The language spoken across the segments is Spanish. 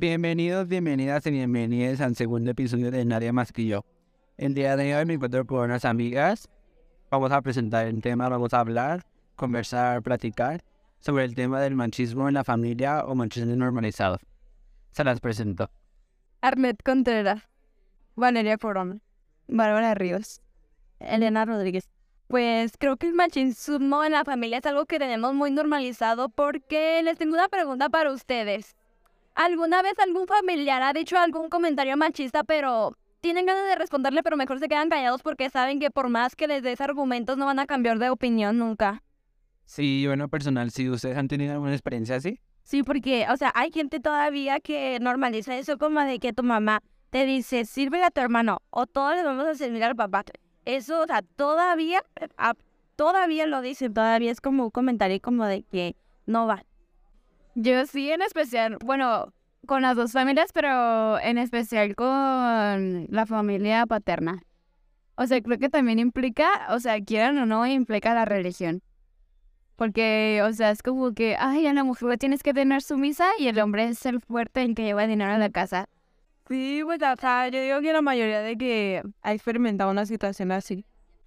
Bienvenidos, bienvenidas y bienvenidas al segundo episodio de Nadie Más Que Yo. El día de hoy me encuentro con unas amigas. Vamos a presentar el tema, vamos a hablar, conversar, platicar sobre el tema del machismo en la familia o machismo normalizado. Se las presento. Armet Contreras, Valeria Corona, Bárbara Ríos, Elena Rodríguez. Pues creo que el machismo en la familia es algo que tenemos muy normalizado porque les tengo una pregunta para ustedes. ¿Alguna vez algún familiar ha dicho algún comentario machista, pero tienen ganas de responderle, pero mejor se quedan callados porque saben que por más que les des argumentos no van a cambiar de opinión nunca? Sí, bueno, personal, si ustedes han tenido alguna experiencia así. Sí, porque, o sea, hay gente todavía que normaliza eso como de que tu mamá te dice, sirve a tu hermano, o todos le vamos a servir al papá. Eso, o sea, todavía, ah, todavía lo dicen, todavía es como un comentario como de que no va. Yo sí, en especial, bueno, con las dos familias, pero en especial con la familia paterna. O sea, creo que también implica, o sea, quieran o no, implica la religión. Porque, o sea, es como que, ay, a la mujer tienes que tener su misa y el hombre es el fuerte en que lleva dinero a la casa. Sí, pues, o sea, yo digo que la mayoría de que ha experimentado una situación así.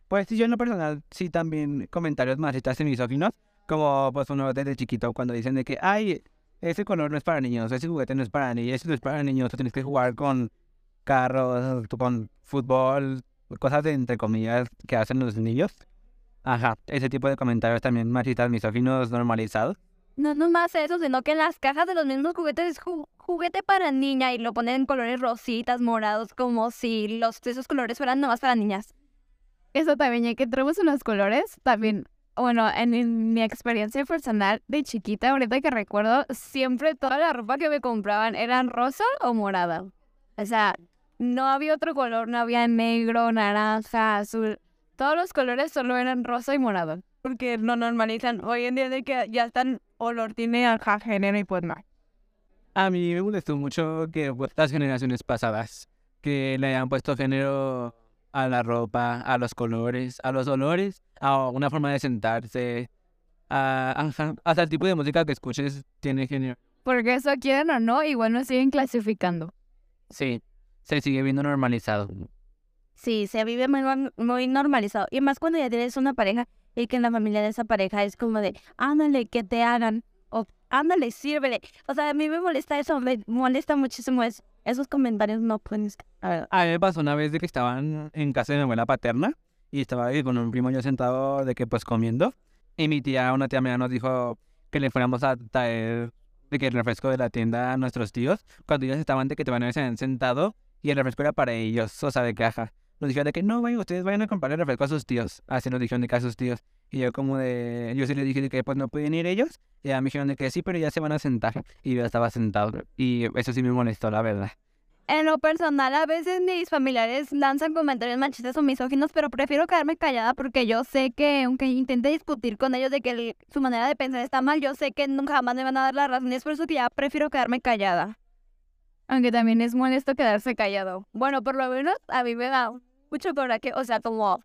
Pues sí, yo en lo personal sí también comentarios machistas y misóginos, como pues uno desde chiquito cuando dicen de que, ay, ese color no es para niños, ese juguete no es para niños, ese no es para niños, tú tienes que jugar con carros, con fútbol, cosas de entre comillas que hacen los niños. Ajá, ese tipo de comentarios también machistas, misóginos, normalizados. No nomás eso, sino que en las cajas de los mismos juguetes es ju- juguete para niña y lo ponen en colores rositas, morados, como si los esos colores fueran nomás para niñas. Eso también, ya que entramos en los colores, también, bueno, en, mi experiencia personal de chiquita, ahorita que recuerdo, siempre toda la ropa que me compraban eran rosa o morada. O sea, no había otro color, no había negro, naranja, azul. Todos los colores solo eran rosa y morado. Porque lo normalizan hoy en día de que ya están olor tiene ajá, género y pues no. A mí me molestó mucho que las generaciones pasadas, que le hayan puesto género a la ropa, a los colores, a los olores, a una forma de sentarse, a, ajá, hasta el tipo de música que escuches tiene género. Porque eso quieren o no, igual nos siguen clasificando. Sí, se sigue viendo normalizado. Sí, se vive muy, muy normalizado. Y más cuando ya tienes una pareja y que en la familia de esa pareja es como de, ándale, que te hagan. Ándale, sírvele. O sea, a mí me molesta eso, me molesta muchísimo eso. Esos comentarios no pueden... A ver, A mí me pasó una vez de que estaban en casa de mi abuela paterna y estaba ahí con un primo yo sentado de que pues comiendo y mi tía, una tía mía nos dijo que le fuéramos a traer de que el refresco de la tienda a nuestros tíos cuando ellos estaban de que te van a habían sentado y el refresco era para ellos, o sea, de caja. Nos dijeron de que no, vayan, ustedes vayan a comprar el refresco a sus tíos. Así nos dijeron de que a sus tíos. Y yo como de, yo sí les dije de que pues no pueden ir ellos. Y ya me dijeron de que sí, pero ya se van a sentar. Y yo estaba sentado. Y eso sí me molestó, la verdad. En lo personal, a veces mis familiares lanzan comentarios machistas o misóginos, pero prefiero quedarme callada porque yo sé que, aunque intente discutir con ellos de que el- su manera de pensar está mal, yo sé que nunca jamás me van a dar la razón y es por eso que ya prefiero quedarme callada. Aunque también es molesto quedarse callado. Bueno, por lo menos a mí me da mucho coraje, o sea, como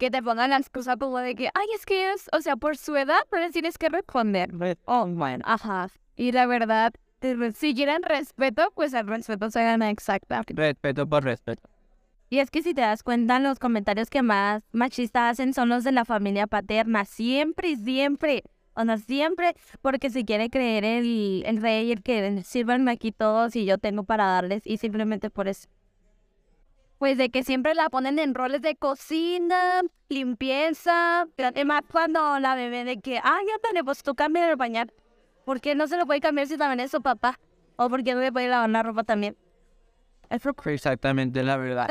que te pongan la excusa como de que, ay, es que es, o sea, por su edad, no les tienes que responder. Oh, bueno, ajá. Y la verdad, si quieren respeto, pues el respeto se gana exacta. Respeto por respeto. Y es que si te das cuenta, los comentarios que más machistas hacen son los de la familia paterna. Siempre, siempre. O sea, siempre. Porque se quiere creer el, el rey, el que sirvanme aquí todos y yo tengo para darles. Y simplemente por eso. Pues de que siempre la ponen en roles de cocina, limpieza. Además, cuando la bebé de que, ay, ya pues tú cambia el bañar. ¿Por qué no se lo puede cambiar si también es su papá? ¿O por qué no le puede lavar la ropa también? Eso Exactamente, la verdad.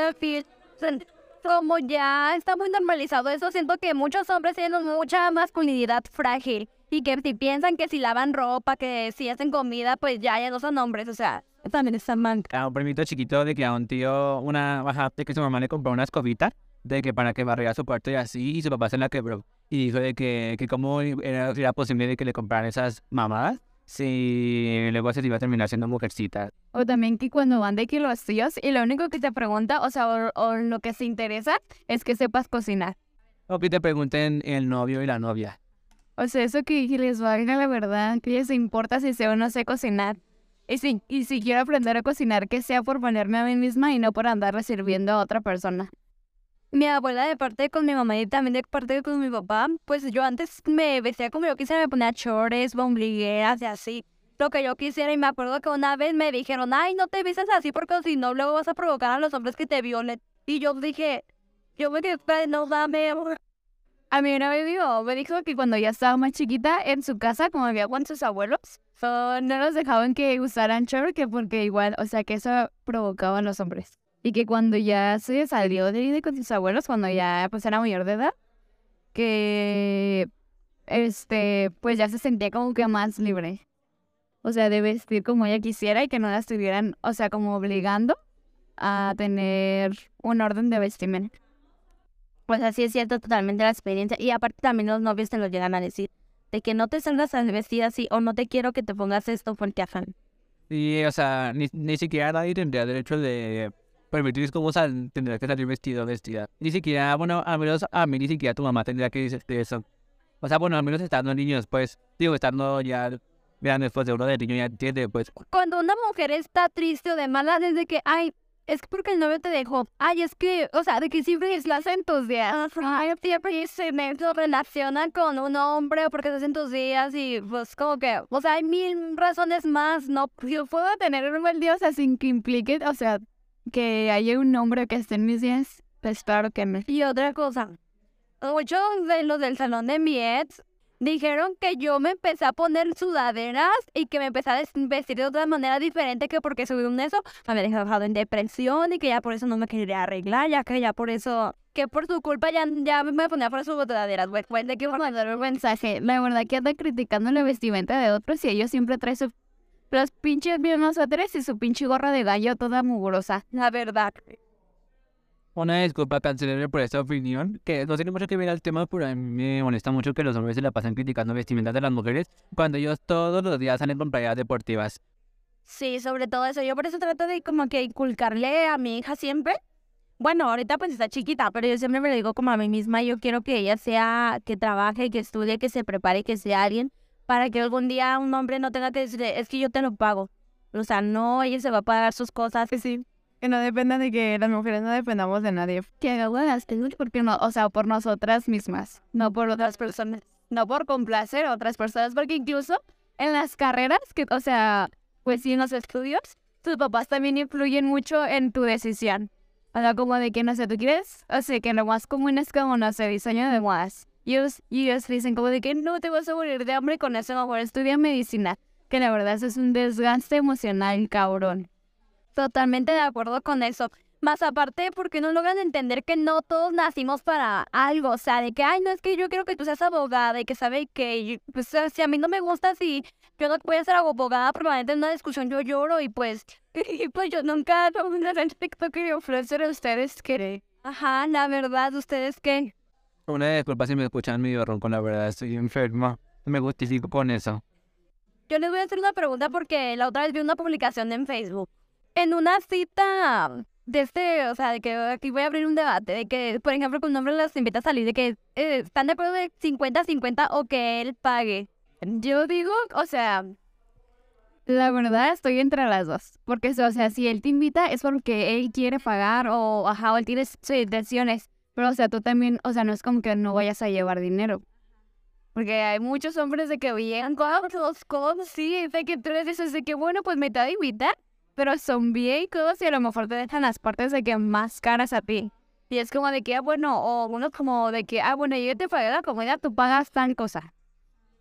como ya está muy normalizado eso, siento que muchos hombres tienen mucha masculinidad frágil y que si piensan que si lavan ropa, que si hacen comida, pues ya, ya no son hombres, o sea, también está mal. A un primito chiquito de que a un tío, una baja, de que su mamá le compró una escobita, de que para que barriera su cuarto y así, y su papá se la quebró. Y dijo de que, que cómo era, era posible de que le compraran esas mamadas si luego se iba a terminar siendo mujercita. O también que cuando van de que los tíos y lo único que te pregunta, o sea, o, o lo que se interesa es que sepas cocinar. O que te pregunten el novio y la novia. O sea, eso que, que les valga la verdad, que les importa si sé o no sé cocinar. Y si, y si quiero aprender a cocinar, que sea por ponerme a mí misma y no por andarle sirviendo a otra persona. Mi abuela de parte con mi mamá y también de parte con mi papá, pues yo antes me vestía como yo quisiera, me ponía chores, bombligueras y así, lo que yo quisiera. Y me acuerdo que una vez me dijeron, ay, no te vistas así porque si no luego vas a provocar a los hombres que te violen. Y yo dije, yo me quedé, no dame. A mí una vez digo, me dijo que cuando ya estaba más chiquita en su casa, como vivía con sus abuelos, so, no nos dejaban que usaran que porque igual, o sea, que eso provocaba a los hombres. Y que cuando ya se salió de ir con sus abuelos, cuando ya pues era mayor de edad, que este, pues ya se sentía como que más libre. O sea, de vestir como ella quisiera y que no la estuvieran, o sea, como obligando a tener un orden de vestimenta. Pues así es cierto totalmente la experiencia. Y aparte también los novios te lo llegan a decir. De que no te salgas a vestir así o no te quiero que te pongas esto porque afán. Y, o sea, ni, ni siquiera nadie tendría derecho de permitir cómo sal, tendría que salir vestido vestida. Ni siquiera, bueno, al menos a mí ni siquiera tu mamá tendría que decirte eso. O sea, bueno, al menos estando niños, pues, digo, estando ya, vean, después de uno de niño ya entiende, pues. Cuando una mujer está triste o de mala, desde que, ay, es porque el novio te dejó. Ay, es que, o sea, de que siempre las en tus días. Ay, siempre se me relaciona con un hombre porque estás en tus días y pues como que, o sea, hay mil razones más, ¿no? Yo puedo tener un buen día, o sin que implique, o sea, que haya un hombre que esté en mis días, pues claro que me. Y otra cosa, muchos de los del salón de mi ex dijeron que yo me empecé a poner sudaderas y que me empecé a vestir de otra manera diferente que porque subí un eso me había dejado en depresión y que ya por eso no me quería arreglar, ya que ya por eso, que por su culpa ya, ya me ponía por sus sudaderas, güey, pues de que mandar un mensaje. La verdad que anda criticando la vestimenta de otros y ellos siempre traen su, los pinches mismos suéteres y su pinche gorra de gallo toda mugrosa, la verdad. Una disculpa cancelable por esta opinión, que no tiene mucho que ver al tema, pero a mí me molesta mucho que los hombres se la pasen criticando vestimentas de las mujeres cuando ellos todos los días salen con playas deportivas. Sí, sobre todo eso. Yo por eso trato de como que inculcarle a mi hija siempre. Bueno, ahorita pues está chiquita, pero yo siempre me lo digo como a mí misma. Yo quiero que ella sea, que trabaje, que estudie, que se prepare, que sea alguien, para que algún día un hombre no tenga que decirle, es que yo te lo pago. O sea, no, ella se va a pagar sus cosas. Sí. Que no dependa de que las mujeres no dependamos de nadie. Que hagas porque no, o sea, por nosotras mismas, no por otras personas. No por complacer a otras personas, porque incluso en las carreras, que, o sea, pues sí, en los estudios, tus papás también influyen mucho en tu decisión. O sea, como de que, no sé, tú quieres, o sea, que lo más común es como, no sé, diseño de modas. Y ellos, y ellos dicen como de que no te vas a morir de hambre con eso, mejor estudia medicina. Que la verdad eso es un desgaste emocional, cabrón. Totalmente de acuerdo con eso. Más aparte, porque no logran entender que no todos nacimos para algo. O sea, de que, ay, no es que yo quiero que tú seas abogada y que sabe que, pues, si a mí no me gusta, si yo no voy a ser abogada, probablemente en una discusión yo lloro y pues, y pues yo nunca tengo un respecto que ofrecer a ustedes que, ajá, la verdad, ¿ustedes qué? Una disculpa si me escuchan medio con la verdad, estoy enferma. Me justifico con eso. Yo les voy a hacer una pregunta porque la otra vez vi una publicación en Facebook en una cita de este, o sea, de que aquí voy a abrir un debate, de que, por ejemplo, con un hombre las invita a salir, de que eh, están de acuerdo de 50-50 o que él pague. Yo digo, o sea, la verdad estoy entre las dos. Porque, o sea, si él te invita es porque él quiere pagar o, ajá, o él tiene sus intenciones. Pero, o sea, tú también, o sea, no es como que no vayas a llevar dinero. Porque hay muchos hombres de que llegan con los cosas, sí, de que tú les dices de que, bueno, pues me te va a invitar pero son viejos y a lo mejor te dejan las partes de que más caras a ti. Y es como de que, ah, bueno, o uno como de que, ah, bueno, yo te pagué la comida, tú pagas tal cosa.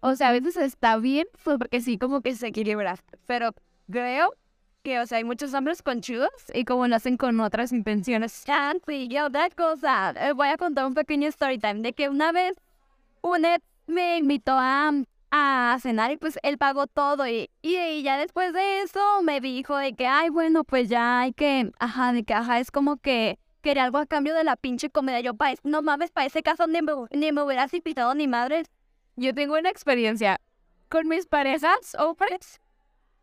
O sea, a veces está bien, pues porque sí, como que se equilibra. Pero creo que, o sea, hay muchos hombres conchudos y como lo hacen con otras intenciones. Sí, yo otra cosa, eh, voy a contar un pequeño story time de que una vez un me invitó a a cenar y pues él pagó todo y, y, ya después de eso me dijo de que, ay, bueno, pues ya hay que, ajá, de que, ajá, es como que quería algo a cambio de la pinche comida. Yo, pa, no mames, para ese caso ni me, ni me hubieras invitado ni madres. Yo tengo una experiencia con mis parejas o pues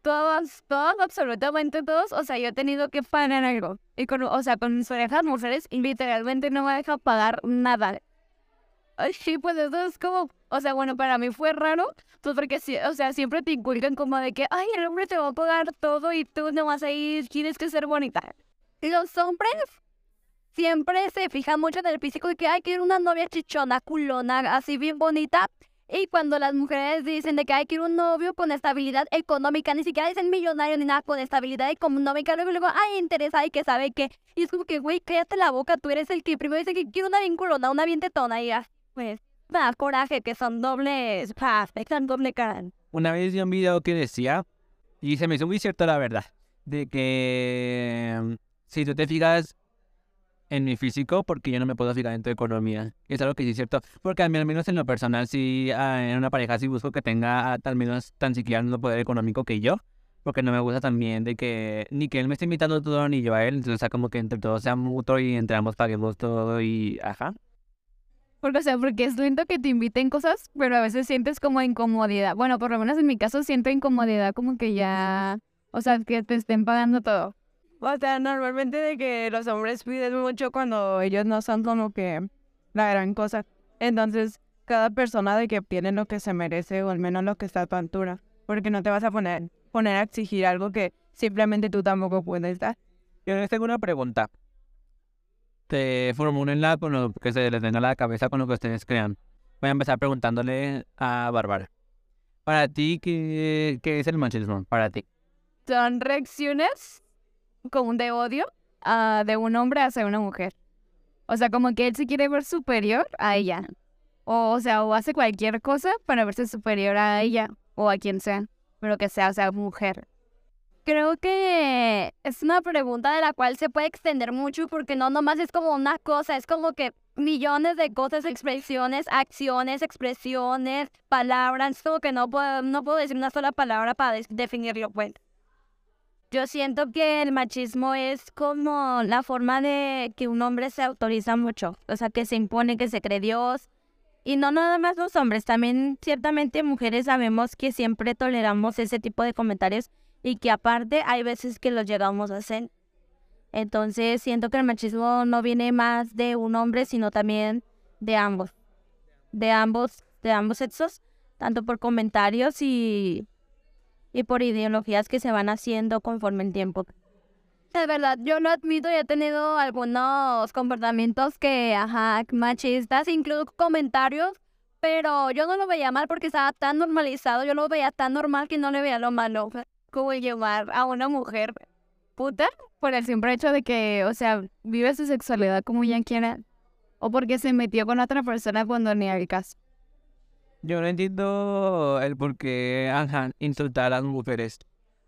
todos, todos, absolutamente todos, o sea, yo he tenido que pagar algo. Y con, o sea, con mis parejas mujeres, literalmente no me deja pagar nada. Sí, pues eso es como O sea, bueno, para mí fue raro, pues porque, o sea, siempre te inculcan como de que, ay, el hombre te va a pagar todo y tú no vas a ir, tienes que ser bonita. Los hombres siempre se fijan mucho en el físico y que hay que ir una novia chichona, culona, así bien bonita. Y cuando las mujeres dicen de que hay que ir un novio con estabilidad económica, ni siquiera dicen millonario ni nada, con estabilidad económica, luego luego, ay, interesada y que sabe que. Y es como que, güey, cállate la boca, tú eres el que primero dice que quiero una bien culona, una bien tetona, y ya, pues, da coraje, que son dobles, son doble cara. Una vez vi un video que decía, y se me hizo muy cierto la verdad, de que mm, si tú te fijas en mi físico, porque yo no me puedo fijar en tu economía. Es algo que sí es cierto, porque al menos en lo personal, sí, ah, en una pareja sí busco que tenga ah, al menos tan siquiera un poder económico que yo, porque no me gusta también de que ni que él me esté invitando todo ni yo a él, entonces o sea, como que entre todos sea mutuo y entre ambos paguemos todo y ajá. Porque, o sea, porque es lindo que te inviten cosas, pero a veces sientes como incomodidad. Bueno, por lo menos en mi caso siento incomodidad como que ya, o sea, que te estén pagando todo. O sea, normalmente de que los hombres piden mucho cuando ellos no son como que la gran cosa. Entonces, cada persona de que tiene lo que se merece o al menos lo que está a tu altura. Porque no te vas a poner, poner a exigir algo que simplemente tú tampoco puedes dar. Yo les tengo una pregunta. Te formulenla con lo que se les venga a la cabeza con lo que ustedes crean. Voy a empezar preguntándole a Bárbara. Para ti, ¿qué, qué es el machismo? Para ti. Son reacciones como de odio ah, de un hombre hacia una mujer. O sea, como que él se quiere ver superior a ella. O, o sea, o hace cualquier cosa para verse superior a ella o a quien sea, pero que sea, o sea, mujer. Creo que es una pregunta de la cual se puede extender mucho porque no nomás es como una cosa, es como que millones de cosas, expresiones, acciones, expresiones, palabras, como que no puedo, no puedo decir una sola palabra para definirlo, pues. Yo siento que el machismo es como la forma de que un hombre se autoriza mucho, o sea, que se impone, que se cree Dios. Y no nada más los hombres, también ciertamente mujeres sabemos que siempre toleramos ese tipo de comentarios y que aparte hay veces que los llegamos a hacer. Entonces siento que el machismo no viene más de un hombre, sino también de ambos, de ambos, de ambos sexos, tanto por comentarios y, y por ideologías que se van haciendo conforme el tiempo. Es verdad, yo lo admito he tenido algunos comportamientos que, ajá, machistas, incluso comentarios, pero yo no lo veía mal porque estaba tan normalizado, yo lo veía tan normal que no le veía lo malo. Como llamar a una mujer puta por el simple hecho de que, o sea, vive su sexualidad como ella quiera. O porque se metió con otra persona cuando ni al caso. Yo no entiendo el por qué ajá, insultar a las mujeres.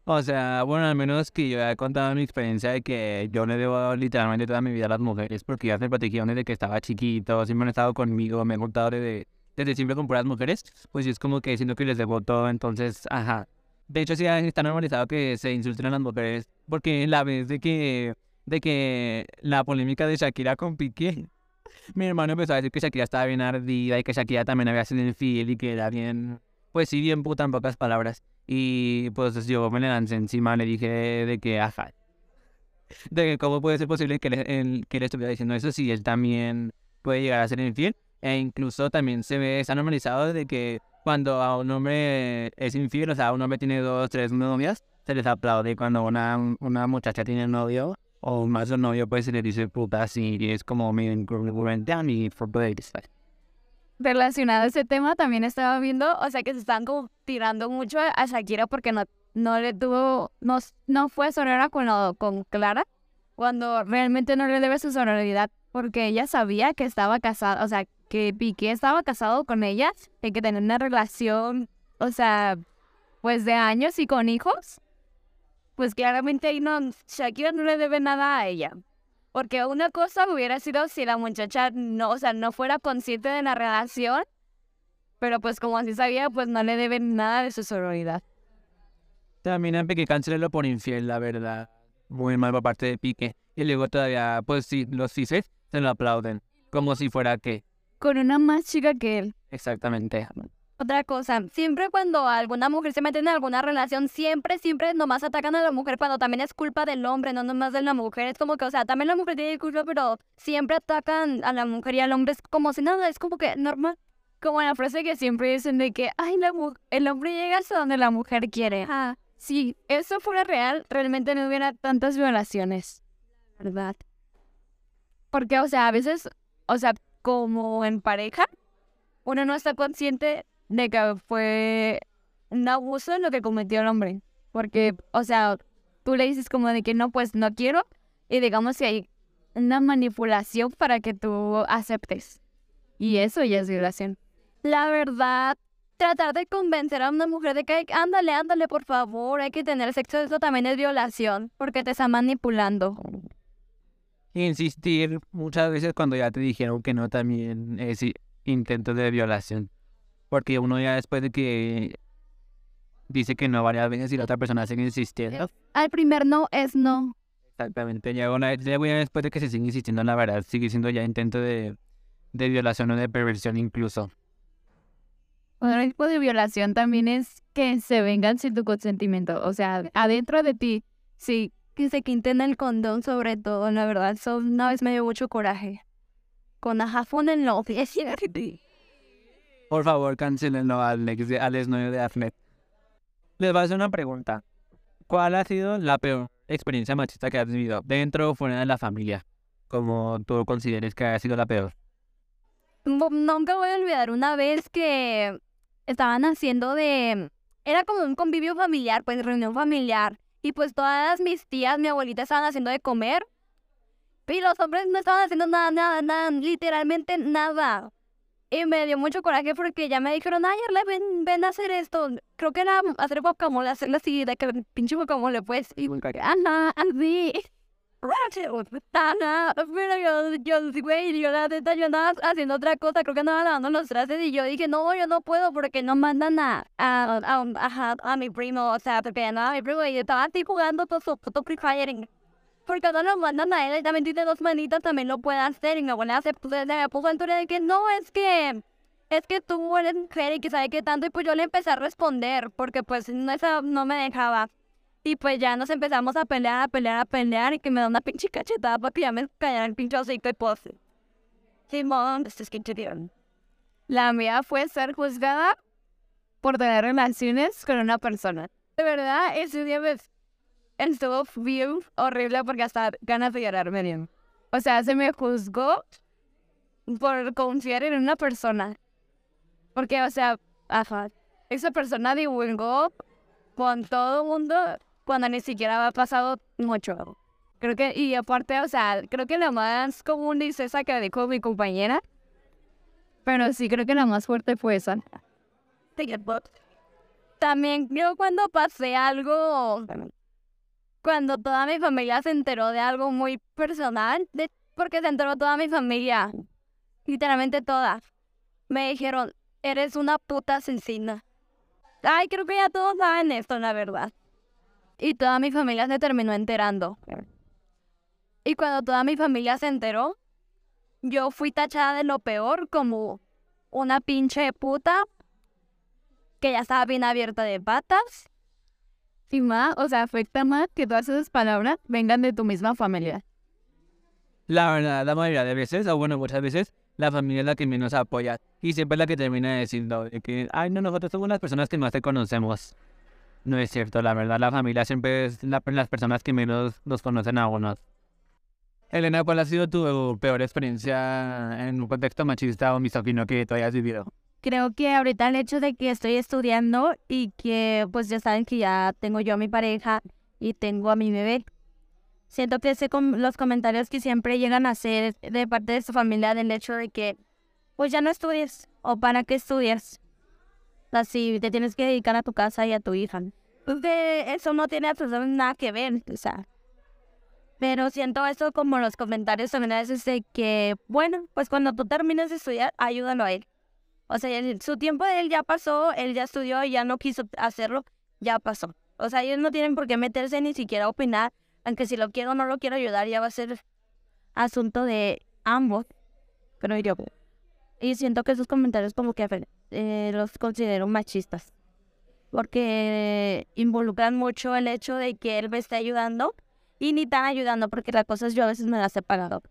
O sea, bueno, al menos que yo he contado mi experiencia de que yo le debo literalmente toda mi vida a las mujeres porque ya se protegieron desde que estaba chiquito, siempre han estado conmigo, me he juntado desde, desde siempre con puras mujeres, pues es como que siento que les debo todo, entonces, ajá. De hecho, sí está normalizado que se insulten a las mujeres porque la vez de que, de que la polémica de Shakira con Piqué, mi hermano empezó a decir que Shakira estaba bien ardida y que Shakira también había sido infiel y que era bien, pues sí, bien puta en pocas palabras. Y pues yo me le lancé encima, le dije de que, ajá, de que cómo puede ser posible que, le- él, que él estuviera diciendo eso si él también puede llegar a ser infiel. E incluso también se ve, está normalizado de que cuando a un hombre es infiel, o sea, un hombre tiene dos, tres novias, se les aplaude. Cuando una, una muchacha tiene novio o más un novio, pues se le dice puta así. Y es como medio incongruente a decir. Relacionado a ese tema, también estaba viendo, o sea, que se están como tirando mucho a Shakira porque no, no le tuvo, no, no fue sonora con, con Clara, cuando realmente no le debe su sonoridad, porque ella sabía que estaba casada, o sea, que Piqué estaba casado con ella, y que tenían una relación, o sea, pues de años y con hijos, pues claramente ahí no, Shakira no le debe nada a ella. Porque una cosa hubiera sido si la muchacha no, o sea, no fuera consciente de la relación, pero pues como así sabía, pues no le deben nada de su sororidad. También a Piqué cancelarlo por infiel, la verdad. Muy mal por parte de Piqué. Y luego todavía, pues sí, los fises se lo aplauden. Como si fuera que. Con una más chica que él. Exactamente. Otra cosa, siempre cuando alguna mujer se mete en alguna relación, siempre, siempre nomás atacan a la mujer cuando también es culpa del hombre, no nomás de la mujer. Es como que, o sea, también la mujer tiene culpa, pero siempre atacan a la mujer y al hombre es como si nada, es como que normal. como la frase que siempre dicen de que, ay, la mu- el hombre llega hasta donde la mujer quiere. Ajá, Si eso fuera real, realmente no hubiera tantas violaciones, ¿verdad? Porque, o sea, a veces, o sea, como en pareja, uno no está consciente de que fue un abuso en lo que cometió el hombre. Porque, o sea, tú le dices como de que no, pues no quiero, y digamos que hay una manipulación para que tú aceptes. Y eso ya es violación. La verdad, tratar de convencer a una mujer de que ándale, ándale, por favor, hay que tener sexo, eso también es violación, porque te está manipulando. Insistir muchas veces cuando ya te dijeron que no también es intento de violación. Porque uno ya después de que dice que no varias veces y la otra persona sigue insistiendo. Al primer no es no. Exactamente. Ya una ya a- después de que se sigue insistiendo, la verdad, sigue siendo ya intento de, de violación o de perversión incluso. Otro tipo de violación también es que se vengan sin tu consentimiento. O sea, adentro de ti, sí. Que se quiten el condón sobre todo, la verdad, eso una vez me dio mucho coraje. Con a jafón en los. Por favor, cancelenlo al ex de, al exnovio de Afnet. Les voy a hacer una pregunta. ¿Cuál ha sido la peor experiencia machista que has vivido dentro o fuera de la familia? Como tú consideres que ha sido la peor. Nu- Nunca voy a olvidar una vez que estaban haciendo de... Era como un convivio familiar, pues reunión familiar. Y pues todas mis tías, mi abuelita estaban haciendo de comer. Y los hombres no estaban haciendo nada, nada, nada, literalmente nada. Y me dio mucho coraje porque ya me dijeron, ay, Arle, ven, ven a hacer esto. Creo que era hacer guacamole, hacerle así, de que pinche guacamole, pues. Y Ana, así. Yo, yo, güey, yo la neta, yo andaba haciendo otra cosa, creo que andaba lavando los trastes y yo dije, no, yo no puedo porque no mandan a, a, a, ajá, a mi primo, o sea, porque andaba mi primo y estaba así jugando todo su puto Free Fire. Porque no lo mandan a él, él también tiene dos manitas, también lo puede hacer y mi abuela se puso, en de que no, es que es que tú eres mujer y que sabe qué tanto, y pues yo le empecé a responder, porque pues no, esa no me dejaba. Y pues ya nos empezamos a pelear, a pelear, a pelear, y que me da una pinche cachetada para que ya me callara el pinche hocico y pues... Simón, este es que te dieron. La mía fue ser juzgada por tener relaciones con una persona. De verdad, ese día me estuvo bien horrible porque hasta ganas de llorar me. O sea, se me juzgó por confiar en una persona. Porque, o sea, ajá, esa persona divulgó con todo el mundo cuando ni siquiera había pasado mucho. Creo que, y aparte, o sea, creo que la más común es esa que dijo mi compañera. Pero sí, creo que la más fuerte fue esa. También yo cuando pasé algo, cuando toda mi familia se enteró de algo muy personal, de, porque se enteró toda mi familia, literalmente toda, me dijeron, eres una puta asesina. Ay, creo que ya todos saben esto, la verdad. Y toda mi familia se terminó enterando. Y cuando toda mi familia se enteró, yo fui tachada de lo peor como una pinche puta que ya estaba bien abierta de patas. Y más, o sea, afecta más que todas esas palabras vengan de tu misma familia. La verdad, la mayoría de veces, o bueno, muchas veces, la familia es la que menos apoya. Y siempre es la que termina diciendo que, ay, no, nosotros somos las personas que más te conocemos. No es cierto, la verdad, la familia siempre es la- las personas que menos los conocen a unos. Elena, ¿cuál ha sido tu peor experiencia en un contexto machista o misógino que tú hayas vivido? Creo que ahorita el hecho de que estoy estudiando y que pues ya saben que ya tengo yo a mi pareja y tengo a mi bebé. Siento que ese com- los comentarios que siempre llegan a hacer de parte de su familia del hecho de que pues ya no estudies o para qué estudias. Así te tienes que dedicar a tu casa y a tu hija. De eso no tiene absolutamente nada que ver, o sea. Pero siento eso como los comentarios también a veces de que, bueno, pues cuando tú termines de estudiar, ayúdalo a él. O sea, su tiempo de él ya pasó, él ya estudió y ya no quiso hacerlo, ya pasó. O sea, ellos no tienen por qué meterse ni siquiera opinar, aunque si lo quiero o no lo quiero ayudar, ya va a ser asunto de ambos. Pero yo. Y siento que esos comentarios como que eh, los considero machistas. Porque involucran mucho el hecho de que él me esté ayudando y ni tan ayudando, porque las cosas yo a veces me las he pagado.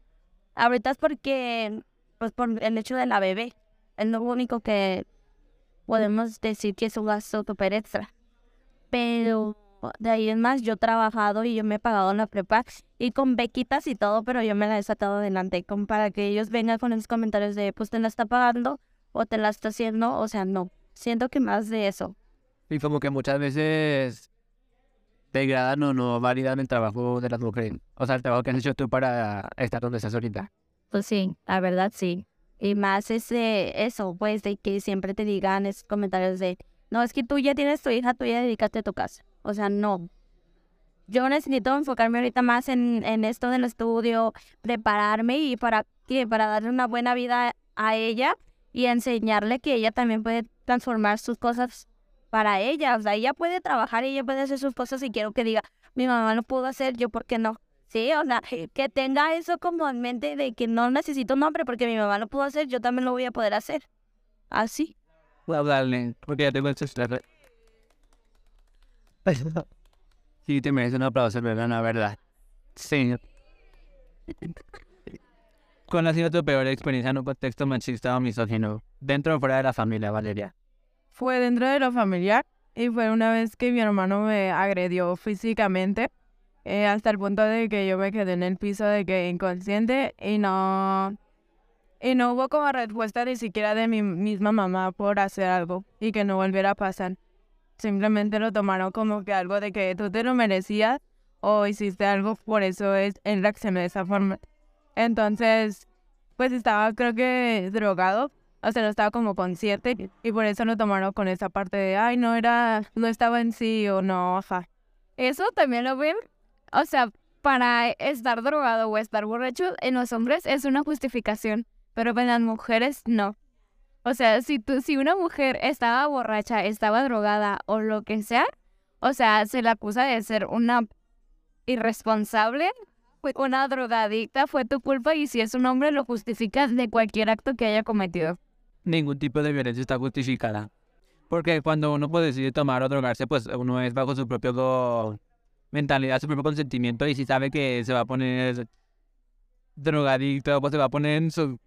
Ahorita es porque, pues por el hecho de la bebé Es lo único que podemos decir que es un gasto super extra. Pero de ahí en más, yo he trabajado y yo me he pagado la prepa y con bequitas y todo, pero yo me la he sacado adelante, como para que ellos vengan con esos comentarios de, pues te la está pagando o te la está haciendo, o sea, no. Siento que más de eso. Y como que muchas veces degradan o no validan el trabajo de las mujeres. O sea, el trabajo que has hecho tú para estar donde estás ahorita. Pues sí, la verdad sí. Y más ese, eso, pues, de que siempre te digan esos comentarios de, no, es que tú ya tienes tu hija, tú ya dedicaste a tu casa. O sea, no. Yo necesito enfocarme ahorita más en, en esto del estudio, prepararme y para que para darle una buena vida a ella y enseñarle que ella también puede transformar sus cosas para ella. O sea, ella puede trabajar y ella puede hacer sus cosas y quiero que diga, mi mamá lo pudo hacer, yo por qué no. Sí, o sea, que tenga eso como en mente de que no necesito un hombre porque mi mamá lo pudo hacer, yo también lo voy a poder hacer. Así. Voy a hablarle, porque ya tengo el. Sí, te mereces un aplauso, ¿verdad? La verdad. Sí. ¿Cuál ha sido tu peor experiencia en un contexto machista o misógino? Dentro o fuera de la familia, Valeria. Fue dentro de lo familiar y fue una vez que mi hermano me agredió físicamente eh, hasta el punto de que yo me quedé en el piso de que inconsciente y no y no hubo como respuesta ni siquiera de mi misma mamá por hacer algo y que no volviera a pasar. Simplemente lo tomaron como que algo de que tú te lo merecías o hiciste algo, por eso es él reaccionó de esa forma. Entonces, pues estaba creo que drogado, o sea, no estaba como consciente y por eso lo tomaron con esa parte de, ay, no era, no estaba en sí o no, ajá. Eso también lo ven, o sea, para estar drogado o estar borracho en los hombres es una justificación, pero en las mujeres no. O sea, si tú, si una mujer estaba borracha, estaba drogada o lo que sea, o sea, se le acusa de ser una irresponsable, una drogadicta, fue tu culpa y si es un hombre lo justificas de cualquier acto que haya cometido. Ningún tipo de violencia está justificada. Porque cuando uno puede decidir tomar o drogarse, pues uno es bajo su propio mentalidad, su propio consentimiento y si sabe que se va a poner drogadicto, pues se va a poner en su...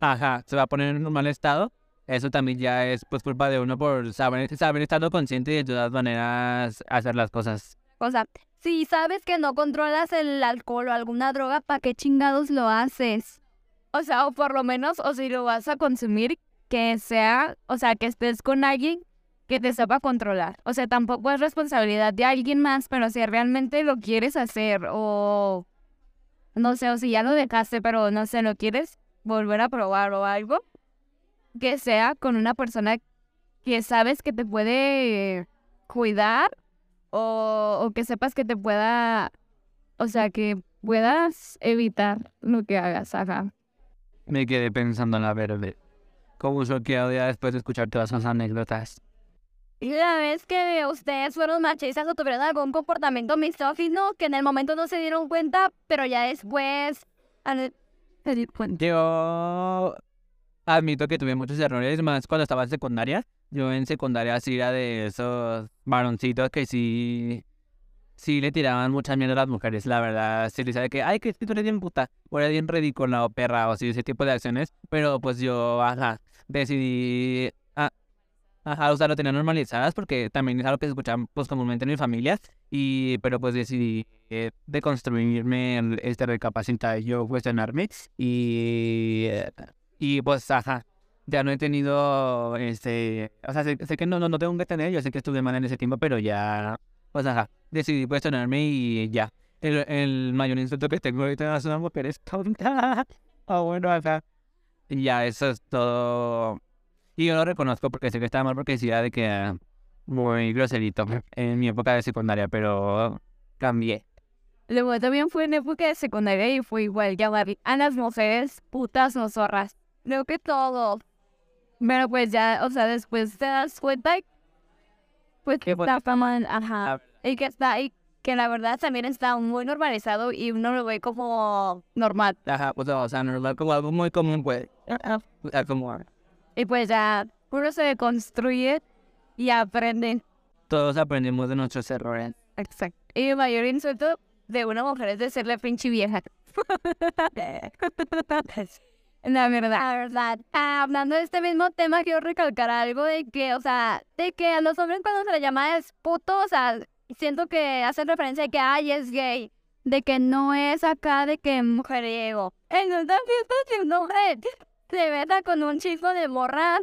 Ajá, se va a poner en un mal estado. Eso también ya es pues culpa de uno por saber, saber estando consciente y de todas maneras hacer las cosas. O sea, si sabes que no controlas el alcohol o alguna droga, ¿para qué chingados lo haces? O sea, o por lo menos, o si lo vas a consumir, que sea, o sea, que estés con alguien que te sepa controlar. O sea, tampoco es responsabilidad de alguien más, pero si realmente lo quieres hacer o no sé, o si ya lo dejaste, pero no sé, lo quieres volver a probar o algo, que sea con una persona que sabes que te puede cuidar o, o que sepas que te pueda, o sea, que puedas evitar lo que hagas, ajá. Me quedé pensando en la verde. Como choqueado ya después de escuchar todas esas anécdotas. Y la vez que ustedes fueron machistas o tuvieron algún comportamiento misógino que en el momento no se dieron cuenta, pero ya después al- Yo admito que tuve muchos errores, más cuando estaba en secundaria. Yo en secundaria sí era de esos varoncitos que sí, sí le tiraban mucha mierda a las mujeres, la verdad. Sí les sabe que, ay, que tú eres bien puta, o eres bien ridícula o perra, o sí, ese tipo de acciones. Pero pues yo, ajá, decidí, ajá, o sea, lo tenía normalizadas porque también es algo que se escucha pues comúnmente en mi familia. Y, pero pues decidí eh, deconstruirme, este recapacitar, yo cuestionarme y, eh, y pues, ajá, ya no he tenido, este, o sea, sé, sé que no, no, no tengo que tener, yo sé que estuve mal en ese tiempo, pero ya, pues, ajá, decidí cuestionarme y ya. El, el mayor insulto que tengo ahorita es una mujer es tonta. Ah, bueno, ajá. Ya, eso es todo. Y yo lo reconozco porque sé que estaba mal porque decía de que ah, muy groserito en mi época de secundaria, pero cambié. Luego también fue en época de secundaria y fue igual llamar a las mujeres putas o zorras. Creo que todo. Pero pues ya, o sea, después te das cuenta, pues que está mal, ajá. Ah. Y que está, y que la verdad también está muy normalizado y uno lo ve como normal. Ajá, pues, o sea, normal, como algo muy común, pues. Como Y pues ya uno se construye y aprende. todos aprendemos de nuestros errores. Exacto. Y el mayor insulto de una mujer es decirle pinche vieja. La verdad. La verdad. Ah, hablando de este mismo tema, quiero recalcar algo de que, o sea, de que a los hombres cuando se les llama es puto, o sea, siento que hacen referencia de que, ay, es gay. De que no es acá de que mujeriego. En esta fiesta, si una mujer se besa con un chico de morras,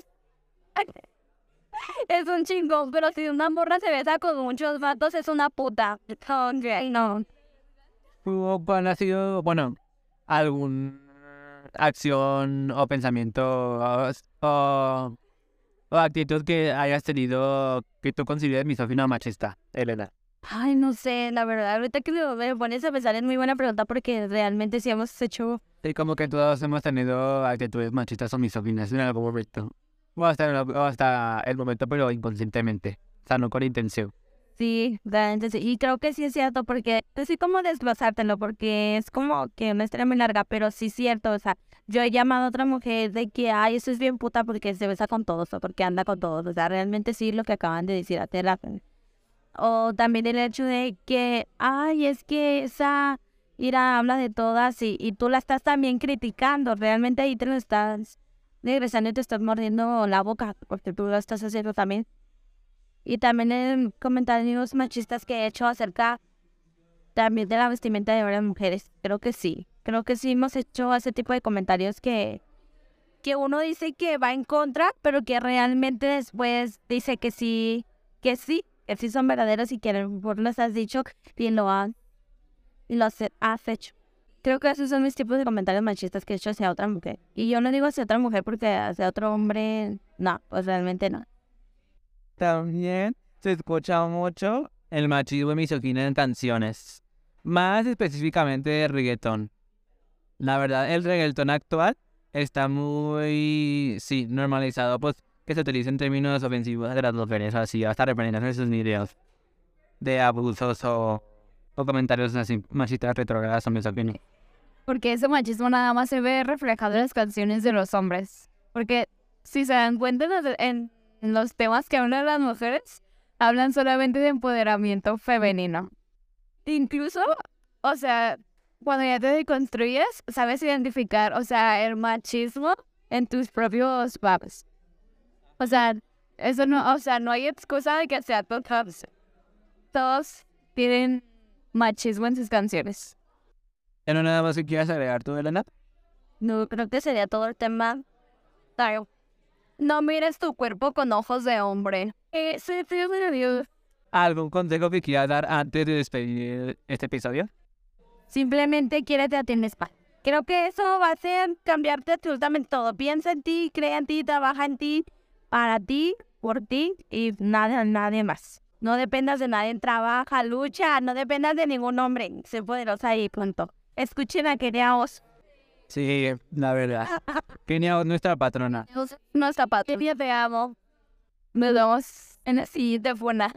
es un chingón, pero si una morra se besa con muchos vatos, es una puta. No, gay, no. ¿Tú cuál ha sido, bueno, algún acción o pensamiento o, actitud que hayas tenido que tú consideres misógino o machista, Elena? Ay, no sé, la verdad, ahorita que me pones a pensar es muy buena pregunta porque realmente sí hemos hecho... Sí, como que todos hemos tenido actitudes machistas o misóginas en algún momento. O hasta, o hasta el momento, pero inconscientemente. O sea, no con intención. Sí, realmente sí. Y creo que sí es cierto porque, pues sí, como desglosártelo, porque es como que una historia muy larga, pero sí es cierto, o sea, yo he llamado a otra mujer de que, ay, eso es bien puta porque se besa con todos o porque anda con todos, o sea, realmente sí lo que acaban de decir a razón. O también el hecho de que, ay, es que esa ira habla de todas y, y tú la estás también criticando, realmente ahí te lo estás regresando y te estás mordiendo la boca, porque tú lo estás haciendo también. Y también en comentarios machistas que he hecho acerca también de la vestimenta de varias mujeres. Creo que sí. Creo que sí hemos hecho ese tipo de comentarios que, que uno dice que va en contra, pero que realmente después dice que sí, que sí, que sí son verdaderos y que a lo mejor los has dicho y lo has, y los has hecho. Creo que esos son mis tipos de comentarios machistas que he hecho hacia otra mujer. Y yo no digo hacia otra mujer porque hacia otro hombre, no, pues realmente no. También se escucha mucho el machismo y misoginia en canciones. Más específicamente de reggaetón. La verdad, el reggaetón actual está muy, sí, normalizado, pues que se utilicen términos ofensivos de las mujeres, así, hasta en sus videos de abusos o, o comentarios machistas retrógradas o misóginos. Porque ese machismo nada más se ve reflejado en las canciones de los hombres. Porque si se dan cuenta en los, en- en temas que hablan las mujeres, hablan solamente de empoderamiento femenino. Incluso, o sea, cuando ya te deconstruyes, sabes identificar, o sea, el machismo en tus propios babs. O sea, eso no, o sea, no hay excusa de que sea todos. Todos tienen machismo en sus canciones. ¿Ya no nada más que quieras agregar tú, Elena? No, creo que sería todo el tema. No mires tu cuerpo con ojos de hombre. Eh, sí, sí, sí. ¿Algún consejo que quieras dar antes de despedir este episodio? Simplemente quiérete a ti misma. Creo que eso va a hacer cambiarte absolutamente todo. Piensa en ti, cree en ti, trabaja en ti, para ti, por ti y nada, nadie más. No dependas de nadie, trabaja, lucha, no dependas de ningún hombre. Sé poderosa y punto. Escuchen a Kenia Oz. Sí, la verdad. Kenia es nuestra patrona. Zapatos. Kenia, te amo. Nos vemos en la siguiente buena.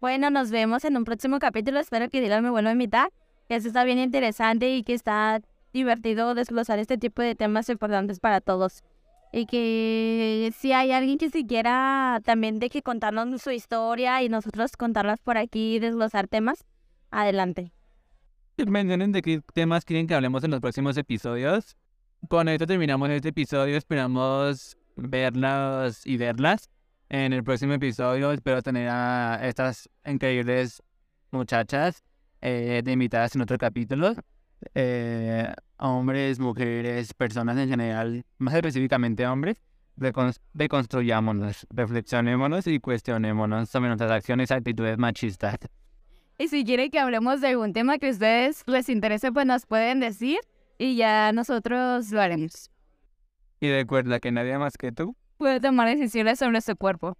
Bueno, nos vemos en un próximo capítulo. Espero que Dylan me vuelva a invitar. Que eso está bien interesante y que está divertido desglosar este tipo de temas importantes para todos. Y que si hay alguien que siquiera también deje contarnos su historia y nosotros contarlas por aquí y desglosar temas, adelante. Mencionen de qué temas quieren que hablemos en los próximos episodios. Con esto terminamos este episodio. Esperamos verlas y verlas en el próximo episodio. Espero tener a estas increíbles muchachas eh, de invitadas en otro capítulo. Eh, hombres, mujeres, personas en general, más específicamente hombres. Recon- Deconstruyámonos, reflexionémonos y cuestionémonos sobre nuestras acciones y actitudes machistas. Y si quieren que hablemos de algún tema que a ustedes les interese, pues nos pueden decir y ya nosotros lo haremos. Y recuerda que nadie más que tú Puede tomar decisiones sobre su cuerpo.